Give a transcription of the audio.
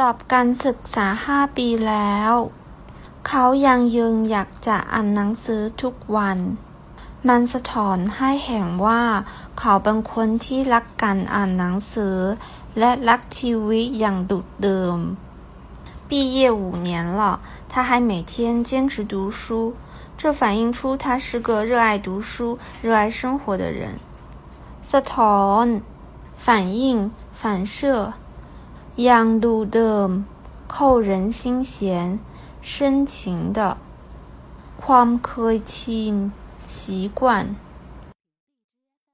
จบการศึกษาห้าปีแล้ว เขายังยืนอยากจะอ่านหนังสือทุกวัน มันสะท้อนให้เห็นว่าเขาเป็นคนที่รักการอ่านหนังสือ และรักชีวิตอย่างดุดเดิม毕业五年了，他还每天坚持读书，这反映出他是个热爱读书、热爱生活的人。สะท้อน 反映、反射 อย่างดูเดิม扣人心弦深情的ความเคยชิน习惯